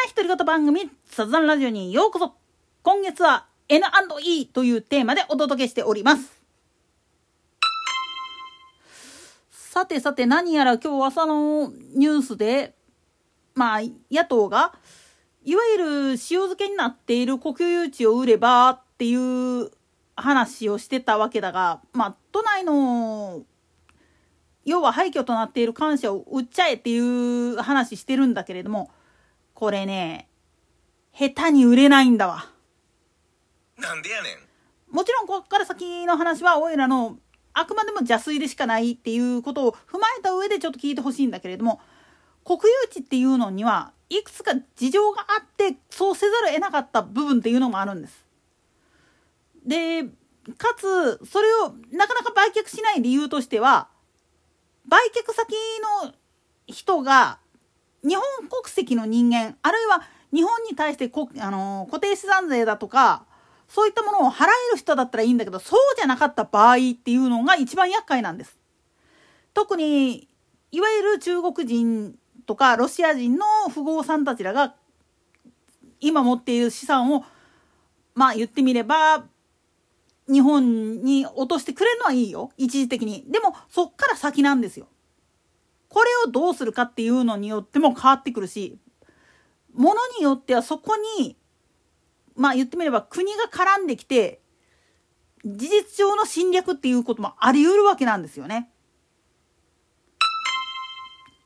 な独り言番組、サザンラジオにようこそ今月は N&E というテーマでお届けしております。さてさて何やら今日朝のニュースで、まあ野党が、いわゆる塩漬けになっている国有地を売ればっていう話をしてたわけだが、まあ都内の要は廃墟となっている感謝を売っちゃえっていう話してるんだけれども、これね、下手に売れないんだわ。なんでやねん。もちろんこっから先の話は、おいらのあくまでも邪推でしかないっていうことを踏まえた上でちょっと聞いてほしいんだけれども、国有地っていうのにはいくつか事情があってそうせざるを得なかった部分っていうのもあるんです。でかつそれをなかなか売却しない理由としては売却先の人が日本国籍の人間あるいは日本に対してこあの固定資産税だとかそういったものを払える人だったらいいんだけどそうじゃなかった場合っていうのが一番厄介なんです。特にいわゆる中国人とかロシア人の富豪さんたちらが今持っている資産をまあ言ってみれば日本に落としてくれるのはいいよ。一時的に。でもそっから先なんですよ。これをどうするかっていうのによっても変わってくるしものによってはそこにまあ言ってみれば国が絡んできて事実上の侵略っていうこともあり得るわけなんですよね。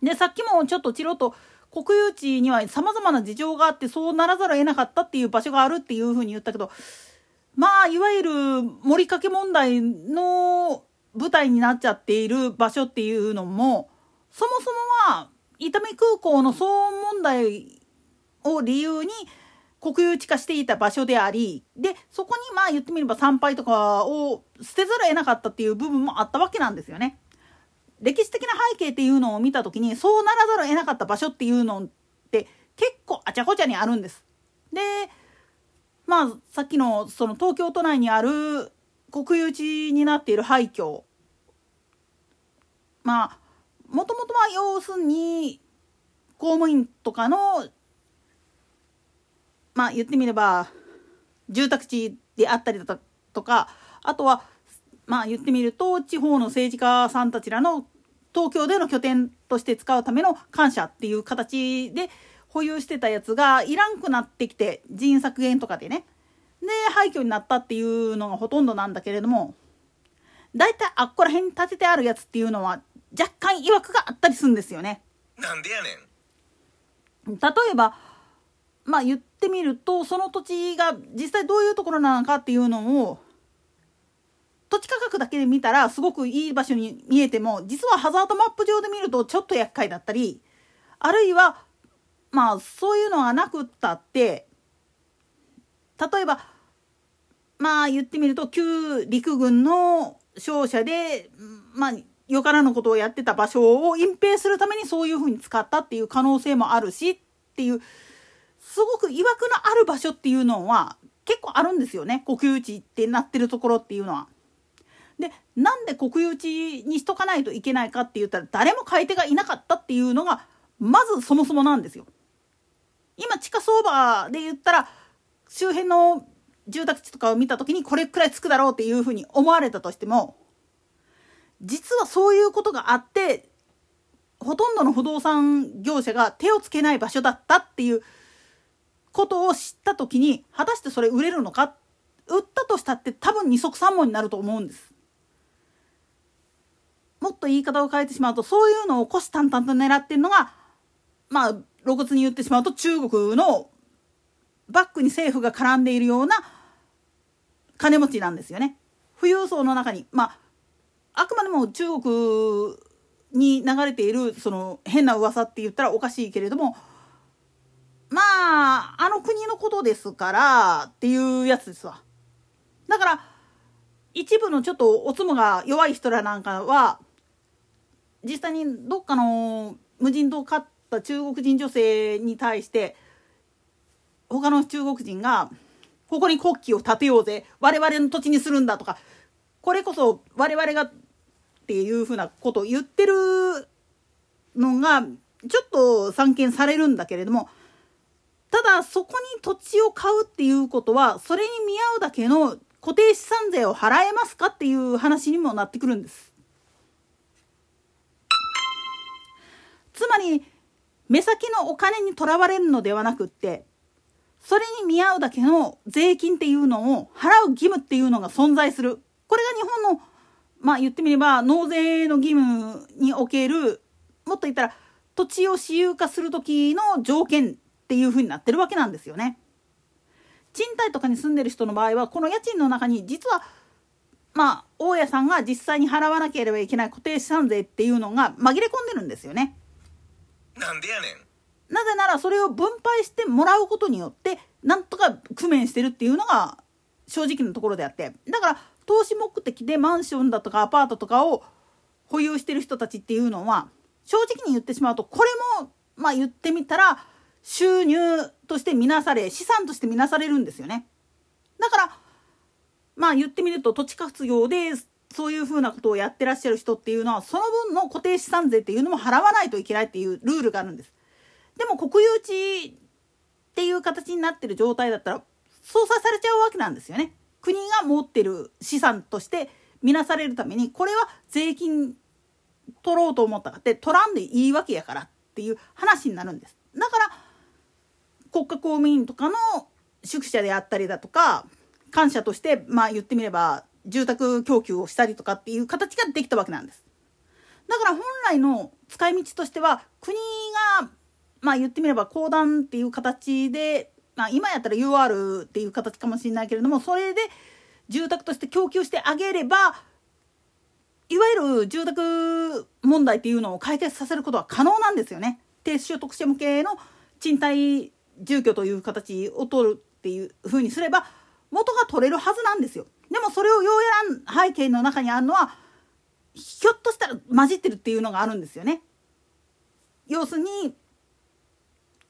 でさっきもちょっとチロと国有地にはさまざまな事情があってそうならざるを得なかったっていう場所があるっていうふうに言ったけどまあいわゆる盛りかけ問題の舞台になっちゃっている場所っていうのもそもそもは伊丹空港の騒音問題を理由に国有地化していた場所でありでそこにまあ言ってみれば参拝とかを捨てざるを得なかったっていう部分もあったわけなんですよね。歴史的な背景っていうのを見た時にそうならざるを得なかった場所っていうのって結構あちゃこちゃにあるんです。でまあさっきのその東京都内にある国有地になっている廃墟まあもともとは要するに公務員とかのまあ言ってみれば住宅地であったりだとかあとはまあ言ってみると地方の政治家さんたちらの東京での拠点として使うための感謝っていう形で保有してたやつがいらんくなってきて人員削減とかでねで廃墟になったっていうのがほとんどなんだけれども大体あっこら辺に建ててあるやつっていうのは若干曰くがあったりするんですよね。なんでやねん例えばまあ言ってみるとその土地が実際どういうところなのかっていうのを土地価格だけで見たらすごくいい場所に見えても実はハザードマップ上で見るとちょっと厄介だったりあるいはまあそういうのがなくったって例えばまあ言ってみると旧陸軍の商社でまあよからぬことをやってた場所を隠蔽するためにそういうふうに使ったっていう可能性もあるしっていうすごくいわくのある場所っていうのは結構あるんですよね国有地ってなってるところっていうのは。でなんで国有地にしとかないといけないかって言ったら誰も買い手がいなかったっていうのがまずそもそもなんですよ。今地価相場で言ったら周辺の住宅地とかを見た時にこれくらいつくだろうっていうふうに思われたとしても実はそういうことがあってほとんどの不動産業者が手をつけない場所だったっていうことを知った時に果たしてそれ売れるのか？売ったとしたって多分二足三門になると思うんです。もっと言い方を変えてしまうとそういうのを虎視眈々と狙ってるのがまあ露骨に言ってしまうと中国のバックに政府が絡んでいるような金持ちなんですよね。富裕層の中にまああくまでも中国に流れているその変な噂って言ったらおかしいけれどもまああの国のことですからっていうやつですわ。だから一部のちょっとおつむが弱い人らなんかは実際にどっかの無人島を買った中国人女性に対して他の中国人がここに国旗を立てようぜ。我々の土地にするんだとか。これこそ我々がっていうふうなことを言ってるのがちょっと散見されるんだけれども。ただそこに土地を買うっていうことはそれに見合うだけの固定資産税を払えますかっていう話にもなってくるんです。つまり目先のお金にとらわれるのではなくってそれに見合うだけの税金っていうのを払う義務っていうのが存在するこれが日本のまあ言ってみれば納税の義務におけるもっと言ったら土地を私有化する時の条件っていうふうになってるわけなんですよね。賃貸とかに住んでる人の場合はこの家賃の中に実はまあ大家さんが実際に払わなければいけない固定資産税っていうのが紛れ込んでるんですよね。なんでやねん。なぜならそれを分配してもらうことによってなんとか工面してるっていうのが正直なところであってだから投資目的でマンションだとかアパートとかを保有してる人たちっていうのは正直に言ってしまうとこれもまあ言ってみたら収入として見なされ資産として見なされるんですよね。だからまあ言ってみると土地活用でそういうふうなことをやってらっしゃる人っていうのはその分の固定資産税っていうのも払わないといけないっていうルールがあるんです。でも国有地っていう形になってる状態だったら相殺されちゃうわけなんですよね。国が持ってる資産として見なされるためにこれは税金取ろうと思ったかって取らんでいいわけやからっていう話になるんです。だから国家公務員とかの宿舎であったりだとか感謝としてまあ言ってみれば住宅供給をしたりとかっていう形ができたわけなんです。だから本来の使い道としては国まあ言ってみれば公団っていう形で、まあ、今やったら UR っていう形かもしれないけれどもそれで住宅として供給してあげればいわゆる住宅問題っていうのを解決させることは可能なんですよね。低所得者向けの賃貸住居という形を取るっていうふうにすれば元が取れるはずなんですよ。でもそれをようやらん背景の中にあるのはひょっとしたら混じってるっていうのがあるんですよね。要するに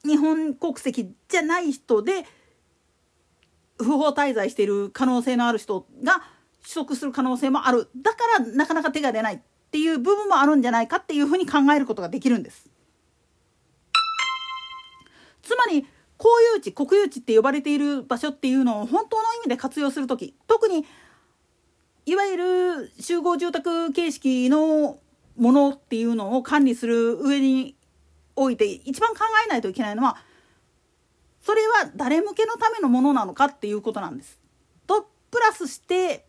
日本国籍じゃない人で不法滞在している可能性のある人が取得する可能性もあるだからなかなか手が出ないっていう部分もあるんじゃないかっていうふうに考えることができるんです。つまり公有地国有地って呼ばれている場所っていうのを本当の意味で活用する時特にいわゆる集合住宅形式のものっていうのを管理する上において一番考えないといけないのはそれは誰向けのためのものなのかっていうことなんです。とプラスして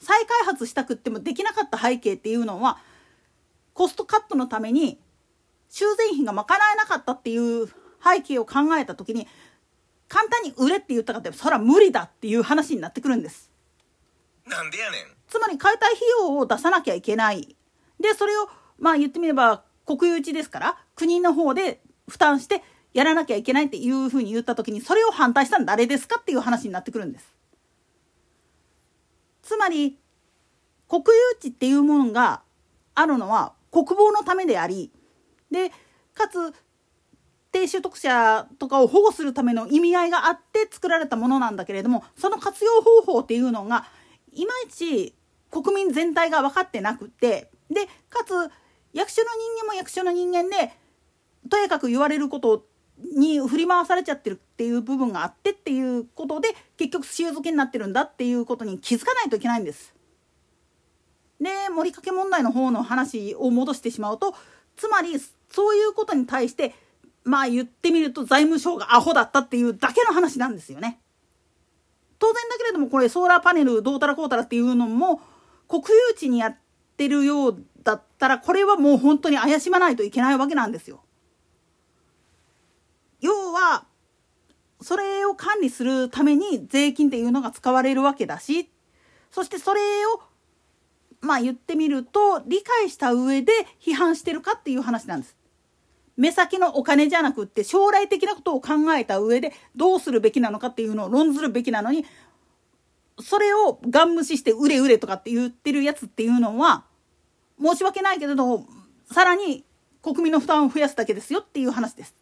再開発したくってもできなかった背景っていうのはコストカットのために修繕費が賄えなかったっていう背景を考えた時に簡単に売れって言ったかってそれは無理だっていう話になってくるんです。なんでやねん。つまり解体費用を出さなきゃいけない。でそれをまあ言ってみれば国有地ですから国の方で負担してやらなきゃいけないっていうふうに言った時にそれを反対したの誰ですかっていう話になってくるんです。つまり国有地っていうものがあるのは国防のためでありでかつ低所得者とかを保護するための意味合いがあって作られたものなんだけれどもその活用方法っていうのがいまいち国民全体が分かってなくてでかつ役所の人間も役所の人間でとやかく言われることに振り回されちゃってるっていう部分があってっていうことで結局塩漬けになってるんだっていうことに気づかないといけないんです。で盛りかけ問題の方の話を戻してしまうとつまりそういうことに対してまあ言ってみると財務省がアホだったっていうだけの話なんですよね。当然だけれどもこれソーラーパネルどうたらこうたらっていうのも国有地にやってるようだったらこれはもう本当に怪しまないといけないわけなんですよ。要はそれを管理するために税金っていうのが使われるわけだしそしてそれをまあ言ってみると理解した上で批判してるかっていう話なんです。目先のお金じゃなくって将来的なことを考えた上でどうするべきなのかっていうのを論ずるべきなのにそれをガン無視して売れ売れとかって言ってるやつっていうのは申し訳ないけれどさらに国民の負担を増やすだけですよっていう話です。